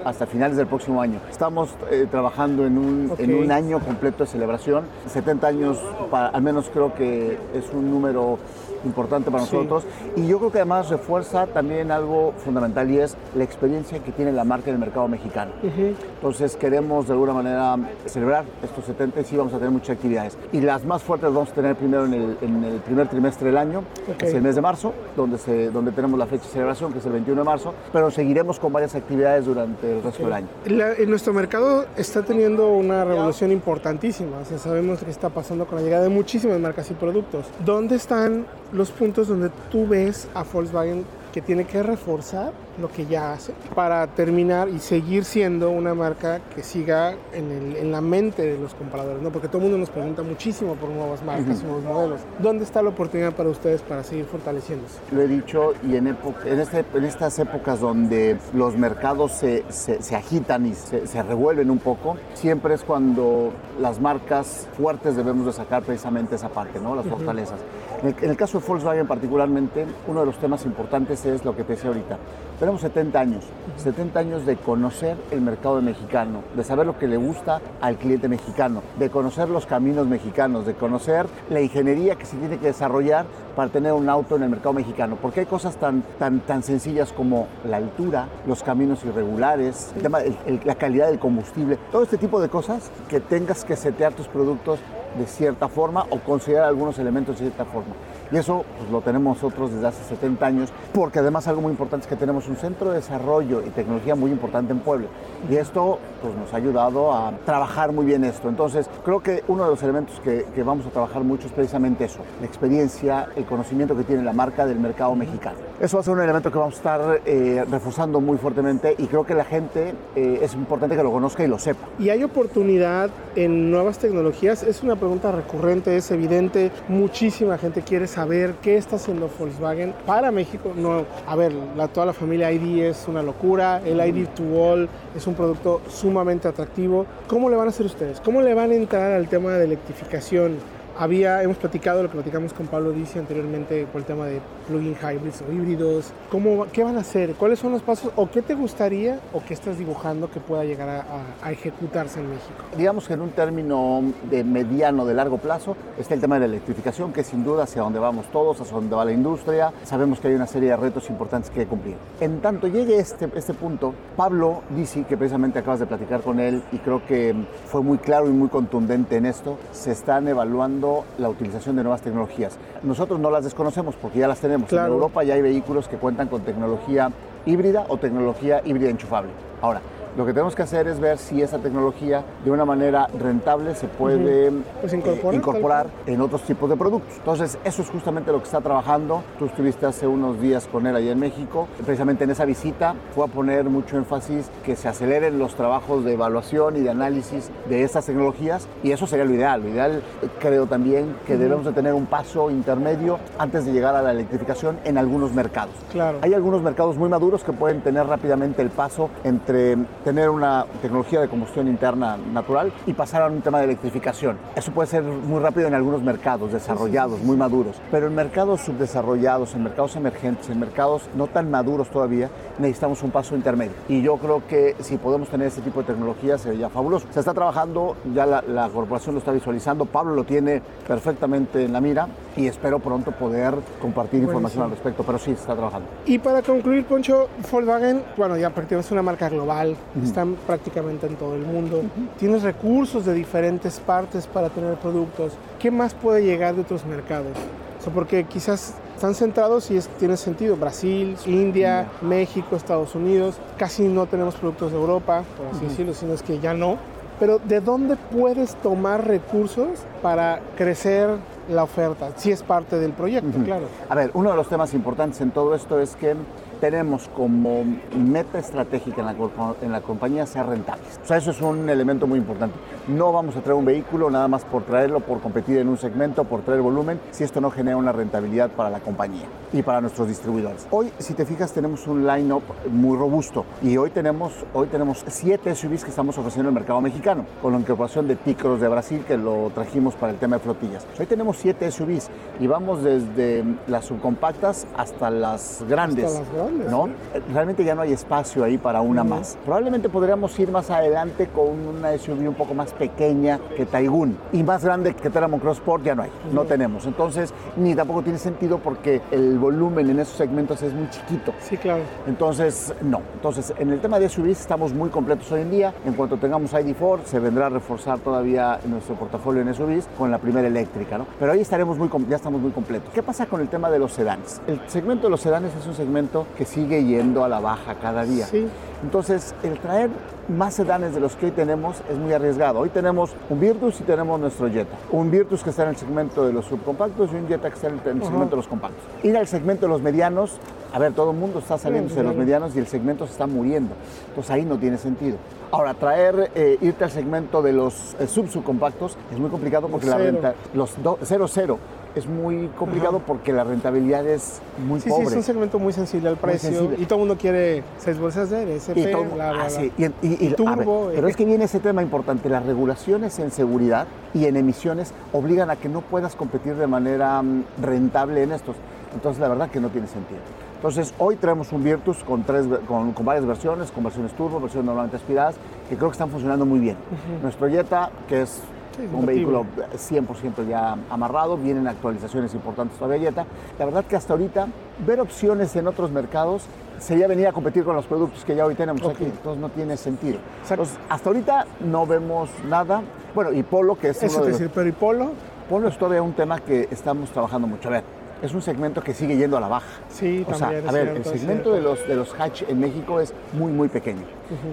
hasta finales del próximo año. Estamos eh, trabajando en un, en un año completo de celebración. 70 años, para- al menos creo que es un número importante para Sí. nosotros. Y yo creo que además refuerza también algo fundamental y es la experiencia que tiene la marca en el mercado mexicano. Entonces queremos de alguna manera celebrar estos 70 y sí vamos a tener muchas actividades. Y las más fuertes las vamos a tener primero en el, en el primer trimestre del año, que es el mes de marzo, donde, se, donde tenemos la fecha de celebración, que es el 21 de marzo, pero seguiremos con varias actividades durante el resto del año. La- en nuestro mercado está teniendo una revolución importantísima. O sea, sabemos qué está pasando con la llegada de muchísimas marcas y productos. ¿Dónde están los puntos donde tú ves a Volkswagen que tiene que reforzar lo que ya hace para terminar y seguir siendo una marca que siga en, el- en la mente de los compradores? ¿no? Porque todo el mundo nos pregunta muchísimo por nuevas marcas y nuevos modelos. ¿Dónde está la oportunidad para ustedes para seguir fortaleciéndose? Lo he dicho y en, en, este- en estas épocas donde los mercados se, se- se agitan y se, se revuelven un poco, siempre es cuando las marcas fuertes debemos de sacar precisamente esa parte, ¿no? las fortalezas. En el, en el caso de Volkswagen particularmente, uno de los temas importantes es lo que te decía ahorita. Tenemos 70 años, 70 años de conocer el mercado mexicano, de saber lo que le gusta al cliente mexicano, de conocer los caminos mexicanos, de conocer la ingeniería que se tiene que desarrollar para tener un auto en el mercado mexicano. Porque hay cosas tan, tan, tan sencillas como la altura, los caminos irregulares, el tema- el- el- la calidad del combustible, todo este tipo de cosas que tengas que setear tus productos de cierta forma o considerar algunos elementos de cierta forma. Y eso pues, lo tenemos nosotros desde hace 70 años, porque además algo muy importante es que tenemos un centro de desarrollo y tecnología muy importante en Puebla. Y esto pues, nos ha ayudado a trabajar muy bien esto. Entonces, creo que uno de los elementos que, que vamos a trabajar mucho es precisamente eso, la experiencia, el conocimiento que tiene la marca del mercado mexicano. Eso va a ser un elemento que vamos a estar eh, reforzando muy fuertemente y creo que la gente eh, es importante que lo conozca y lo sepa. ¿Y hay oportunidad en nuevas tecnologías? Es una pregunta recurrente, es evidente. Muchísima gente quiere saber qué está haciendo Volkswagen para México. No, a ver, la, toda la familia ID es una locura. El ID to All es un producto sumamente atractivo. ¿Cómo le van a hacer ustedes? ¿Cómo le van a entrar al tema de electrificación? Había, hemos platicado, lo que platicamos con Pablo Dice anteriormente por el tema de plug-in hybrids o híbridos. ¿Cómo, ¿Qué van a hacer? ¿Cuáles son los pasos? ¿O qué te gustaría o qué estás dibujando que pueda llegar a, a- a ejecutarse en México? Digamos que en un término de mediano, de largo plazo, está el tema de la electrificación, que sin duda hacia donde vamos todos, hacia donde va la industria. Sabemos que hay una serie de retos importantes que cumplir. En tanto llegue este, este punto, Pablo Disi, que precisamente acabas de platicar con él y creo que fue muy claro y muy contundente en esto, se están evaluando la utilización de nuevas tecnologías. Nosotros no las desconocemos porque ya las tenemos. Claro. En Europa ya hay vehículos que cuentan con tecnología híbrida o tecnología híbrida enchufable. Ahora, lo que tenemos que hacer es ver si esa tecnología de una manera rentable se puede Pues eh, incorporar, incorporar en otros tipos de productos. Entonces, eso es justamente lo que está trabajando. Tú estuviste hace unos días con él allá en México. Precisamente en esa visita fue a poner mucho énfasis que se aceleren los trabajos de evaluación y de análisis de estas tecnologías y eso sería lo ideal. Lo ideal eh, creo también que debemos de tener un paso intermedio antes de llegar a la electrificación en algunos mercados. Claro. Hay algunos mercados muy maduros que pueden tener rápidamente el paso entre tener una tecnología de combustión interna natural y pasar a un tema de electrificación. Eso puede ser muy rápido en algunos mercados desarrollados, muy maduros, pero en mercados subdesarrollados, en mercados emergentes, en mercados no tan maduros todavía, necesitamos un paso intermedio. Y yo creo que si podemos tener este tipo de tecnología sería fabuloso. Se está trabajando, ya la, la corporación lo está visualizando, Pablo lo tiene perfectamente en la mira y espero pronto poder compartir información al respecto, pero sí, está trabajando. Y para concluir, Poncho, Volkswagen, bueno, ya prácticamente es una marca global, están prácticamente en todo el mundo. Tienes recursos de diferentes partes para tener productos. ¿Qué más puede llegar de otros mercados? O sea, porque quizás están centrados y es, tiene sentido. Brasil, India, México, Estados Unidos. Casi no tenemos productos de Europa, por así decirlo, sino es que ya no. Pero ¿de dónde puedes tomar recursos para crecer la oferta? Si es parte del proyecto, claro. A ver, uno de los temas importantes en todo esto es que tenemos como meta estratégica en la, en la compañía ser rentables. O sea, eso es un elemento muy importante. No vamos a traer un vehículo nada más por traerlo, por competir en un segmento, por traer volumen, si esto no genera una rentabilidad para la compañía y para nuestros distribuidores. Hoy, si te fijas, tenemos un line-up muy robusto y hoy tenemos, hoy tenemos siete SUVs que estamos ofreciendo en el mercado mexicano, con la incorporación de Ticros de Brasil, que lo trajimos para el tema de flotillas. Hoy tenemos siete SUVs y vamos desde las subcompactas hasta las grandes. Hasta las grandes. ¿no? Realmente ya no hay espacio ahí para una más. Probablemente podríamos ir más adelante con una SUV un poco más pequeña que Taigun y más grande que Teramon Cross Sport ya no hay, no tenemos. Entonces, ni tampoco tiene sentido porque el volumen en esos segmentos es muy chiquito. Sí, claro. Entonces, no. Entonces, en el tema de SUVs estamos muy completos hoy en día. En cuanto tengamos ID4, se vendrá a reforzar todavía nuestro portafolio en SUVs con la primera eléctrica, ¿no? Pero ahí estaremos muy, ya estamos muy completos. ¿Qué pasa con el tema de los sedanes? El segmento de los sedanes es un segmento que sigue yendo a la baja cada día. Sí. Entonces, el traer más sedanes de los que hoy tenemos es muy arriesgado. Hoy tenemos un Virtus y tenemos nuestro Jetta. Un Virtus que está en el segmento de los subcompactos y un Jetta que está en el, segmento de los compactos. Ir al segmento de los medianos, a ver, todo el mundo está saliéndose de los medianos y el segmento se está muriendo. Entonces ahí no tiene sentido. Ahora, traer, eh, irte al segmento de los eh, sub-subcompactos es muy complicado porque la renta, los 0-0 es muy complicado Ajá. porque la rentabilidad es muy Sí, pobre. sí, es un segmento muy sensible al precio sensible. y todo el mundo quiere seis bolsas de SP, Y todo- bla, bla, ah, bla. sí, y- y- y- Y a turbo, ver, eh, pero es que viene ese tema importante. Las regulaciones en seguridad y en emisiones obligan a que no puedas competir de manera mm, rentable en estos. Entonces, la verdad que no tiene sentido. Entonces, hoy traemos un Virtus con, tres, con, con varias versiones, con versiones turbo, versiones normalmente aspiradas, que creo que están funcionando muy bien. Nuestro Jetta, que es Sí, un vehículo 100% ya amarrado, vienen actualizaciones importantes todavía Jetta. La verdad que hasta ahorita ver opciones en otros mercados sería venir a competir con los productos que ya hoy tenemos aquí, entonces no tiene sentido. Entonces, hasta ahorita no vemos nada. Bueno, y Polo, que es Eso uno te de los- decir, pero y Polo, Polo es todavía un tema que estamos trabajando mucho. A ver, es un segmento que sigue yendo a la baja. sí, O sea, a ver, cierto, el segmento de los, de los hatch en México es muy, muy pequeño.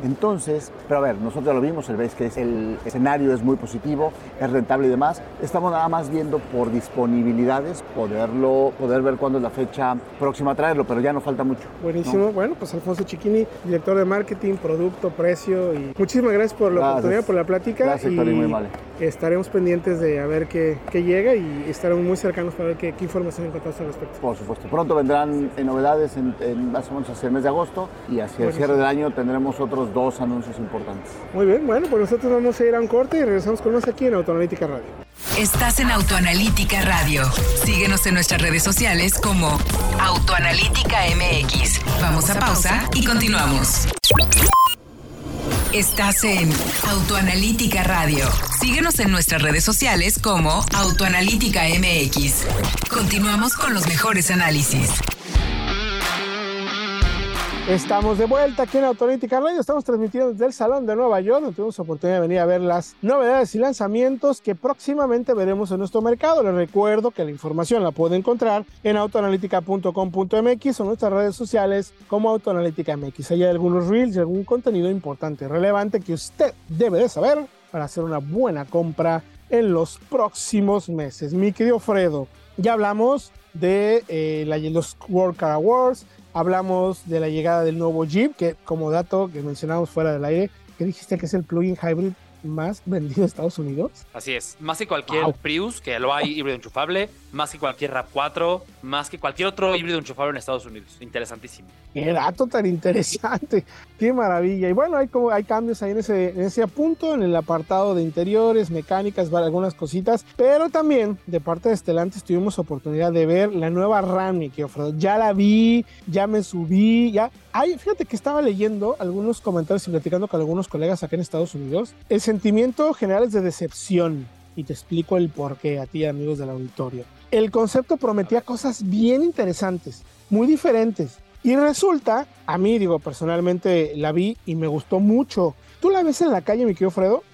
Entonces, pero a ver, nosotros lo vimos, el, veis que es- el escenario es muy positivo, es rentable y demás. Estamos nada más viendo por disponibilidades poderlo, poder ver cuándo es la fecha próxima a traerlo, pero ya no falta mucho. ¿no? Buenísimo. Bueno, pues Alfonso Chiquini, director de marketing, producto, precio y muchísimas gracias por la Gracias. oportunidad, por la plática. Gracias, y muy amable. Estaremos pendientes de a ver qué, qué llega y estaremos muy cercanos para ver qué, qué información encontramos al respecto. Por supuesto. Pronto vendrán eh, novedades en, en más o menos hacia el mes de agosto y hacia el cierre del año tendremos otros dos anuncios importantes. Muy bien, bueno, pues nosotros vamos a ir a un corte y regresamos con más aquí en Autoanalítica Radio. Estás en Autoanalítica Radio. Síguenos en nuestras redes sociales como Autoanalítica MX. Vamos a pausa y continuamos. Estás en Autoanalítica Radio. Síguenos en nuestras redes sociales como Autoanalítica MX. Continuamos con los mejores análisis. Estamos de vuelta aquí en Autoanalítica Radio. Estamos transmitiendo desde el Salón de Nueva York, donde tuvimos oportunidad de venir a ver las novedades y lanzamientos que próximamente veremos en nuestro mercado. Les recuerdo que la información la puede encontrar en autoanalítica.com.mx o en nuestras redes sociales como Autoanalítica MX. Hay algunos reels y algún contenido importante y relevante que usted debe de saber para hacer una buena compra en los próximos meses. Mi querido Fredo, ya hablamos de eh, la- los World Car Awards, hablamos de la llegada del nuevo Jeep, que como dato que mencionamos fuera del aire, que dijiste que es el plug-in hybrid más vendido en Estados Unidos. Así es, más que cualquier Wow. Prius, que lo hay híbrido enchufable, más que cualquier RAV4, más que cualquier otro híbrido enchufable en Estados Unidos. Interesantísimo. Qué dato tan interesante, qué maravilla. Y bueno, hay, como, hay cambios ahí en ese, en ese punto, en el apartado de interiores, mecánicas, algunas cositas, pero también de parte de Stellantis tuvimos oportunidad de ver la nueva RAM, Fredo. Ya la vi, ya me subí, ya... Ay, fíjate que estaba leyendo algunos comentarios y platicando con algunos colegas acá en Estados Unidos. El sentimiento general es de decepción. Y te explico el porqué a ti, amigos del auditorio. El concepto prometía cosas bien interesantes, muy diferentes. Y resulta, a mí, digo, personalmente la vi y me gustó mucho. Tú la ves en la calle, mi querido Fredo,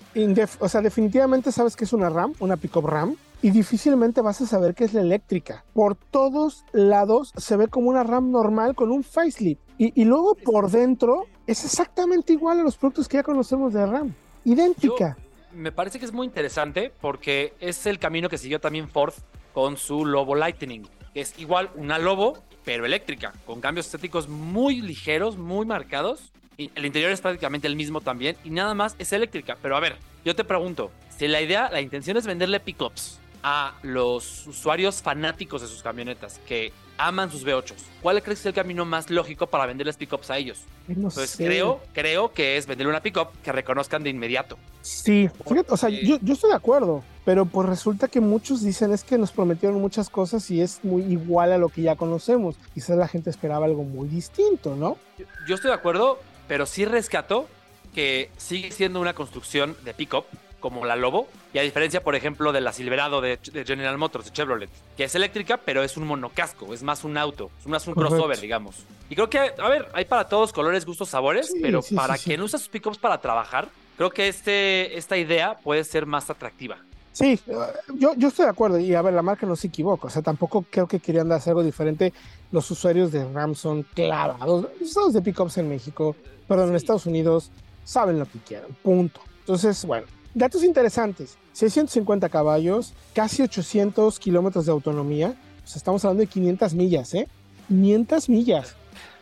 o sea, definitivamente sabes que es una RAM, una pickup RAM, y difícilmente vas a saber que es la eléctrica. Por todos lados se ve como una RAM normal con un facelift. Y, luego por dentro es exactamente igual a los productos que ya conocemos de RAM. Idéntica. Me parece que es muy interesante porque es el camino que siguió también Ford con su Lobo Lightning. Que es igual una Lobo, pero eléctrica, con cambios estéticos muy ligeros, muy marcados. Y el interior es prácticamente el mismo también. Y nada más es eléctrica. Pero a ver, yo te pregunto, si la idea, la intención es venderle pickups a los usuarios fanáticos de sus camionetas que aman sus V8s, ¿cuál crees que es el camino más lógico para venderles pickups a ellos? No Pues sé. creo, creo que es venderle una pickup que reconozcan de inmediato. Sí, fíjate, o sea, yo, yo estoy de acuerdo, pero pues resulta que muchos dicen es que nos prometieron muchas cosas y es muy igual a lo que ya conocemos. Quizás la gente esperaba algo muy distinto, ¿no? Yo, yo estoy de acuerdo, pero sí rescato que sigue siendo una construcción de pickup como la Lobo, y a diferencia, por ejemplo, de la Silverado de, de General Motors, de Chevrolet, que es eléctrica, pero es un monocasco, es más un auto, es más un Correcto. crossover, digamos. Y creo que, a ver, hay para todos colores, gustos, sabores, Sí, pero sí, para sí, quien usa sus pickups para trabajar, creo que este, esta idea puede ser más atractiva. Sí, eh, yo, yo estoy de acuerdo y a ver, la marca no se equivoca, o sea, tampoco creo que querían hacer algo diferente. Los usuarios de RAM son clavados, los usuarios de pickups en México, perdón, en. Estados Unidos, saben lo que quieren, punto. Entonces, bueno, datos interesantes, 650 caballos, casi 800 kilómetros de autonomía, o sea, estamos hablando de 500 millas, ¿eh? 500 millas,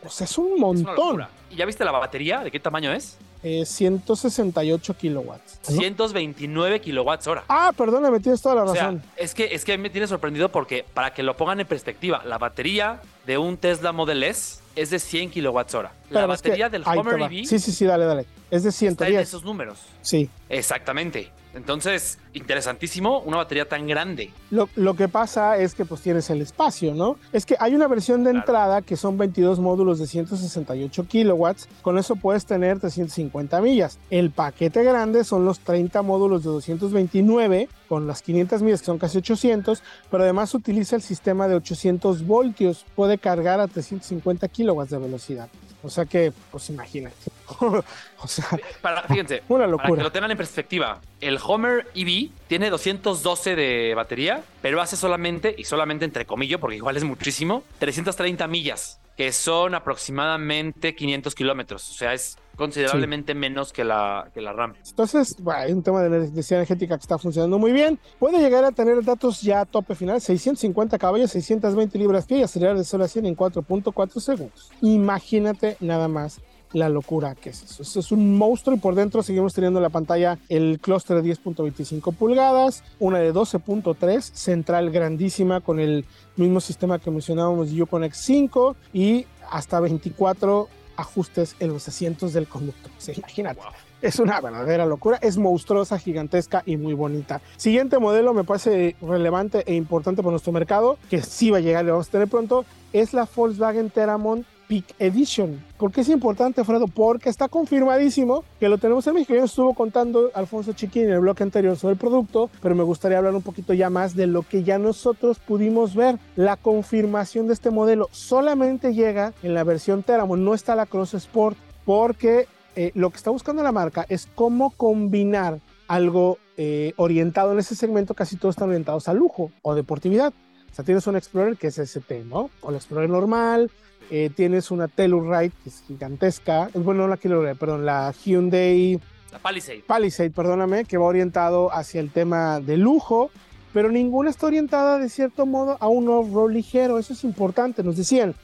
o sea, es un montón. ¿Y ya viste la batería? ¿De qué tamaño es? Eh, 168 kilowatts. ¿no? 129 kilowatts hora. Ah, perdóname, tienes toda la O sea, razón. es que, es que me tiene sorprendido porque, para que lo pongan en perspectiva, la batería de un Tesla Model S es de 100 kilowatts hora. La que batería del Homer. EV Sí, sí, sí, dale, dale. Es de está en 110. esos números. Sí. Exactamente. Entonces, interesantísimo, una batería tan grande. Lo, lo que pasa es que pues tienes el espacio, ¿no? Es que hay una versión de Claro. entrada que son 22 módulos de 168 kilowatts. Con eso puedes tener 350 millas. El paquete grande son los 30 módulos de 229 con las 500 millas que son casi 800, pero además utiliza el sistema de 800 voltios. Puede cargar a 350 kilowatts de velocidad. O sea que, pues imagínate. o sea, Para, fíjense, una para que locura. lo tengan en perspectiva, el Homer EV tiene 212 de batería, pero hace solamente, y solamente entre comillas, porque igual es muchísimo, 330 millas, que son aproximadamente 500 kilómetros. O sea, es considerablemente menos que la, que la RAM. Entonces, bueno, hay un tema de electricidad energética que está funcionando muy bien. Puede llegar a tener datos ya a tope final, 650 caballos, 620 libras-pie y acelerar de 0 a 100 en 4.4 segundos. Imagínate nada más la locura que es eso. Es un monstruo y por dentro seguimos teniendo en la pantalla el clúster de 10.25 pulgadas, una de 12.3, central grandísima con el mismo sistema que mencionábamos de Uconnect 5 y hasta 24 ajustes en los asientos del conductor. Sea, imagínate. Es una verdadera locura, es monstruosa, gigantesca y muy bonita. Siguiente modelo me parece relevante e importante para nuestro mercado, que sí va a llegar y lo vamos a tener pronto, es la Volkswagen Teramon Peak Edition. ¿Por qué es importante, Fredo? Porque está confirmadísimo que lo tenemos en México. Nos estuvo contando Alfonso Chiquín en el bloque anterior sobre el producto, pero me gustaría hablar un poquito ya más de lo que ya nosotros pudimos ver. La confirmación de este modelo solamente llega en la versión Teramon, no está la Cross Sport, porque eh, lo que está buscando la marca es cómo combinar algo eh, orientado en ese segmento, casi todos están orientados a lujo o deportividad. O sea, tienes un Explorer que es ST, ¿no? O el Explorer normal, eh, tienes una Telluride que es gigantesca, bueno, no la Telluride, perdón, la Hyundai La Palisade. Palisade, perdóname, que va orientado hacia el tema de lujo, pero ninguna está orientada de cierto modo a un off-road ligero, eso es importante, nos decían,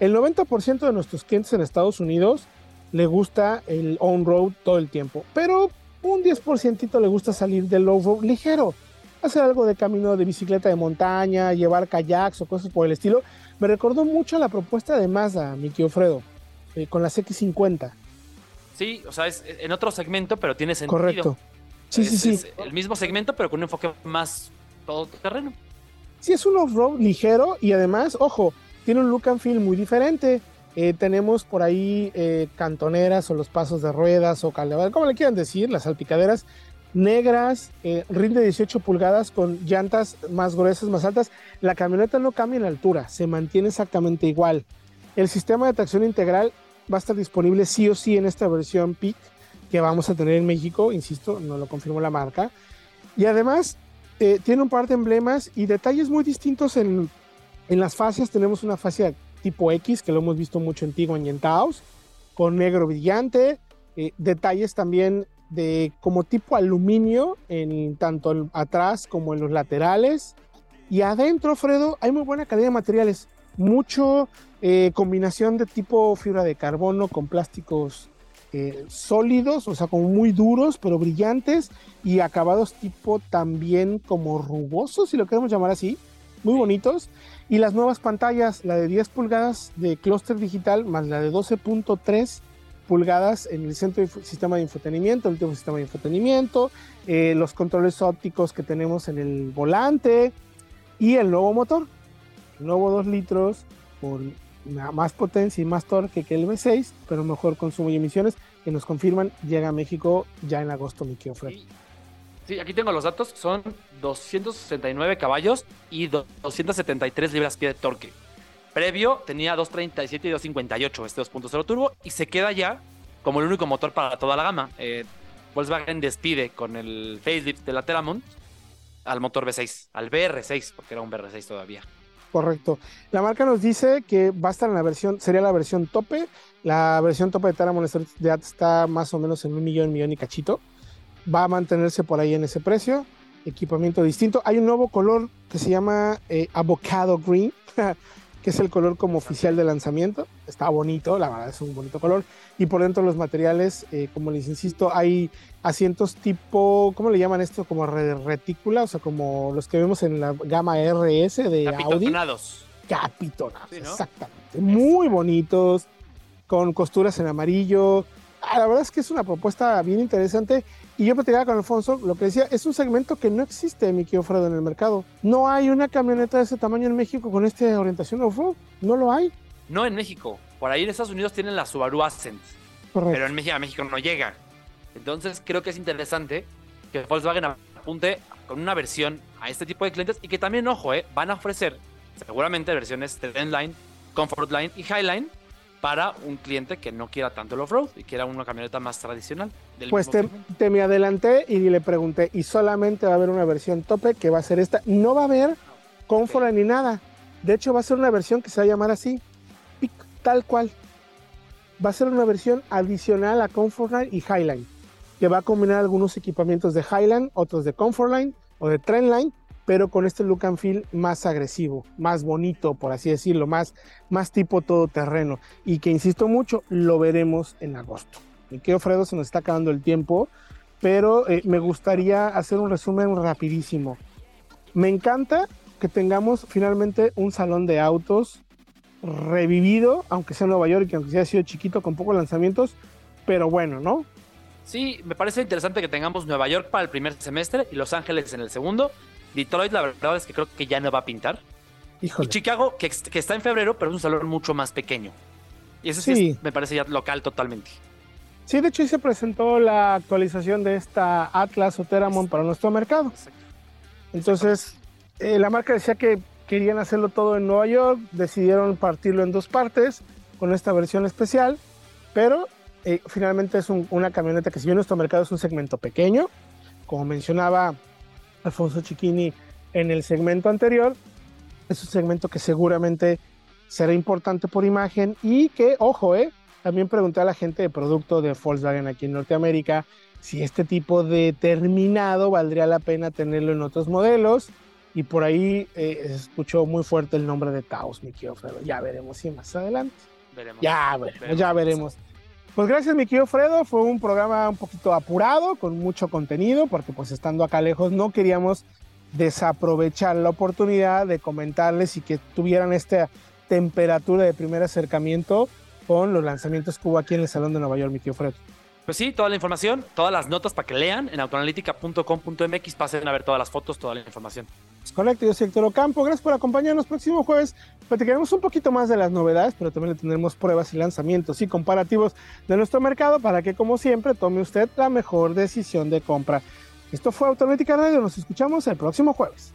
el 90% de nuestros clientes en Estados Unidos le gusta el on-road todo el tiempo, pero un 10% le gusta salir del off-road ligero, hacer algo de camino de bicicleta de montaña, llevar kayaks o cosas por el estilo. Me recordó mucho a la propuesta de Mazda, mi tío Fredo, eh, con las X50. Sí, o sea, es en otro segmento, pero tiene sentido. Correcto. Sí, Es- sí, sí. es el mismo segmento, pero con un enfoque más todoterreno. Sí, es un off-road ligero y además, ojo, tiene un look and feel muy diferente. Eh, tenemos por ahí eh, cantoneras o los pasos de ruedas o caldevadas, como le quieran decir, las salpicaderas negras, eh, rinde 18 pulgadas con llantas más gruesas, más altas. La camioneta no cambia en altura, se mantiene exactamente igual. El sistema de tracción integral va a estar disponible sí o sí en esta versión PIC que vamos a tener en México, insisto, no lo confirmó la marca. Y además, eh, tiene un par de emblemas y detalles muy distintos en, en las fascias. Tenemos una fascia tipo X, que lo hemos visto mucho en Tiguan y en Taos, con negro brillante. Eh, detalles también de como tipo aluminio en tanto atrás como en los laterales. Y adentro, Fredo, hay muy buena calidad de materiales. Mucho eh, combinación de tipo fibra de carbono con plásticos eh, sólidos, o sea, como muy duros, pero brillantes y acabados tipo también como rugosos, si lo queremos llamar así, muy bonitos. Y las nuevas pantallas, la de 10 pulgadas de clúster digital más la de 12.3 pulgadas en el centro de sistema de infotenimiento, el último sistema de infotenimiento, eh, los controles ópticos que tenemos en el volante y el nuevo motor, el nuevo 2 litros con más potencia y más torque que el V6, pero mejor consumo y emisiones, que nos confirman llega a México ya en agosto, mi querido Fred. Sí, aquí tengo los datos, son 269 caballos y 273 libras pie de torque. Previo tenía 237 y 258 este 2.0 turbo y se queda ya como el único motor para toda la gama. Eh, Volkswagen despide con el facelift de la Teramont al motor V6, al BR6, porque era un BR6 todavía. Correcto. La marca nos dice que va a estar en la versión, sería la versión tope. La versión tope de Taramon ya está más o menos en un millón, millón y cachito. Va a mantenerse por ahí en ese precio. Equipamiento distinto. Hay un nuevo color que se llama eh, Avocado Green, que es el color como oficial de lanzamiento. Está bonito, la verdad es un bonito color. Y por dentro los materiales, eh, como les insisto, hay asientos tipo, ¿cómo le llaman esto? Como retícula, o sea, como los que vemos en la gama RS de Audi. Capitonados, exactamente. Muy bonitos, con costuras en amarillo. Ah, la verdad es que es una propuesta bien interesante. Y yo platicaba con Alfonso, lo que decía, es un segmento que no existe, mi querido Fredo, en el mercado. No hay una camioneta de ese tamaño en México con esta orientación off-road. No lo hay. No en México. Por ahí en Estados Unidos tienen la Subaru Ascent. Pero en México, a México no llega. Entonces creo que es interesante que Volkswagen apunte con una versión a este tipo de clientes y que también, ojo, eh, van a ofrecer seguramente versiones Trendline, Comfortline y Highline para un cliente que no quiera tanto el off-road y quiera una camioneta más tradicional. pues te, me adelanté y le pregunté, y solamente va a haber una versión tope que va a ser esta. No va a haber Comfortline ni nada. De hecho, va a ser una versión que se va a llamar así, tal cual. Va a ser una versión adicional a Comfortline y Highline que va a combinar algunos equipamientos de Highline, otros de Comfortline o de Trendline, pero con este look and feel más agresivo, más bonito, por así decirlo, más, más tipo todoterreno. Y que insisto mucho, lo veremos en agosto. Y que Fredo se nos está acabando el tiempo, pero eh, me gustaría hacer un resumen rapidísimo. Me encanta que tengamos finalmente un salón de autos revivido, aunque sea en Nueva York y aunque sea sido chiquito con pocos lanzamientos, pero bueno, ¿no? Sí, me parece interesante que tengamos Nueva York para el primer semestre y Los Ángeles en el segundo. Detroit, la verdad es que creo que ya no va a pintar. Y Chicago, que, está en febrero, pero es un salón mucho más pequeño. Y eso sí, me parece ya local totalmente. Sí, de hecho, ahí se presentó la actualización de esta Atlas o Teramon para nuestro mercado. Entonces, eh, la marca decía que querían hacerlo todo en Nueva York, decidieron partirlo en dos partes con esta versión especial, pero eh, finalmente es una camioneta que si bien nuestro mercado es un segmento pequeño, como mencionaba Alfonso Chiquini en el segmento anterior, es un segmento que seguramente será importante por imagen y que, ojo, eh, también pregunté a la gente de producto de Volkswagen aquí en Norteamérica si este tipo de terminado valdría la pena tenerlo en otros modelos. Y por ahí eh, escuchó muy fuerte el nombre de Taos, mi querido Ya veremos si más adelante. Ya, veremos, ya veremos. Pues gracias, mi querido Fredo. Fue un programa un poquito apurado, con mucho contenido, porque pues estando acá lejos no queríamos desaprovechar la oportunidad de comentarles y que tuvieran esta temperatura de primer acercamiento con los lanzamientos que hubo aquí en el Salón de Nueva York, mi querido Fredo. Pues sí, toda la información, todas las notas para que lean en autoanalítica.com.mx, pasen a ver todas las fotos, toda la información. Es correcto, yo soy Héctor Ocampo, gracias por acompañarnos. Próximo jueves platicaremos un poquito más de las novedades, pero también le tendremos pruebas y lanzamientos y comparativos de nuestro mercado para que, como siempre, tome usted la mejor decisión de compra. Esto fue Autoanalítica Radio, nos escuchamos el próximo jueves.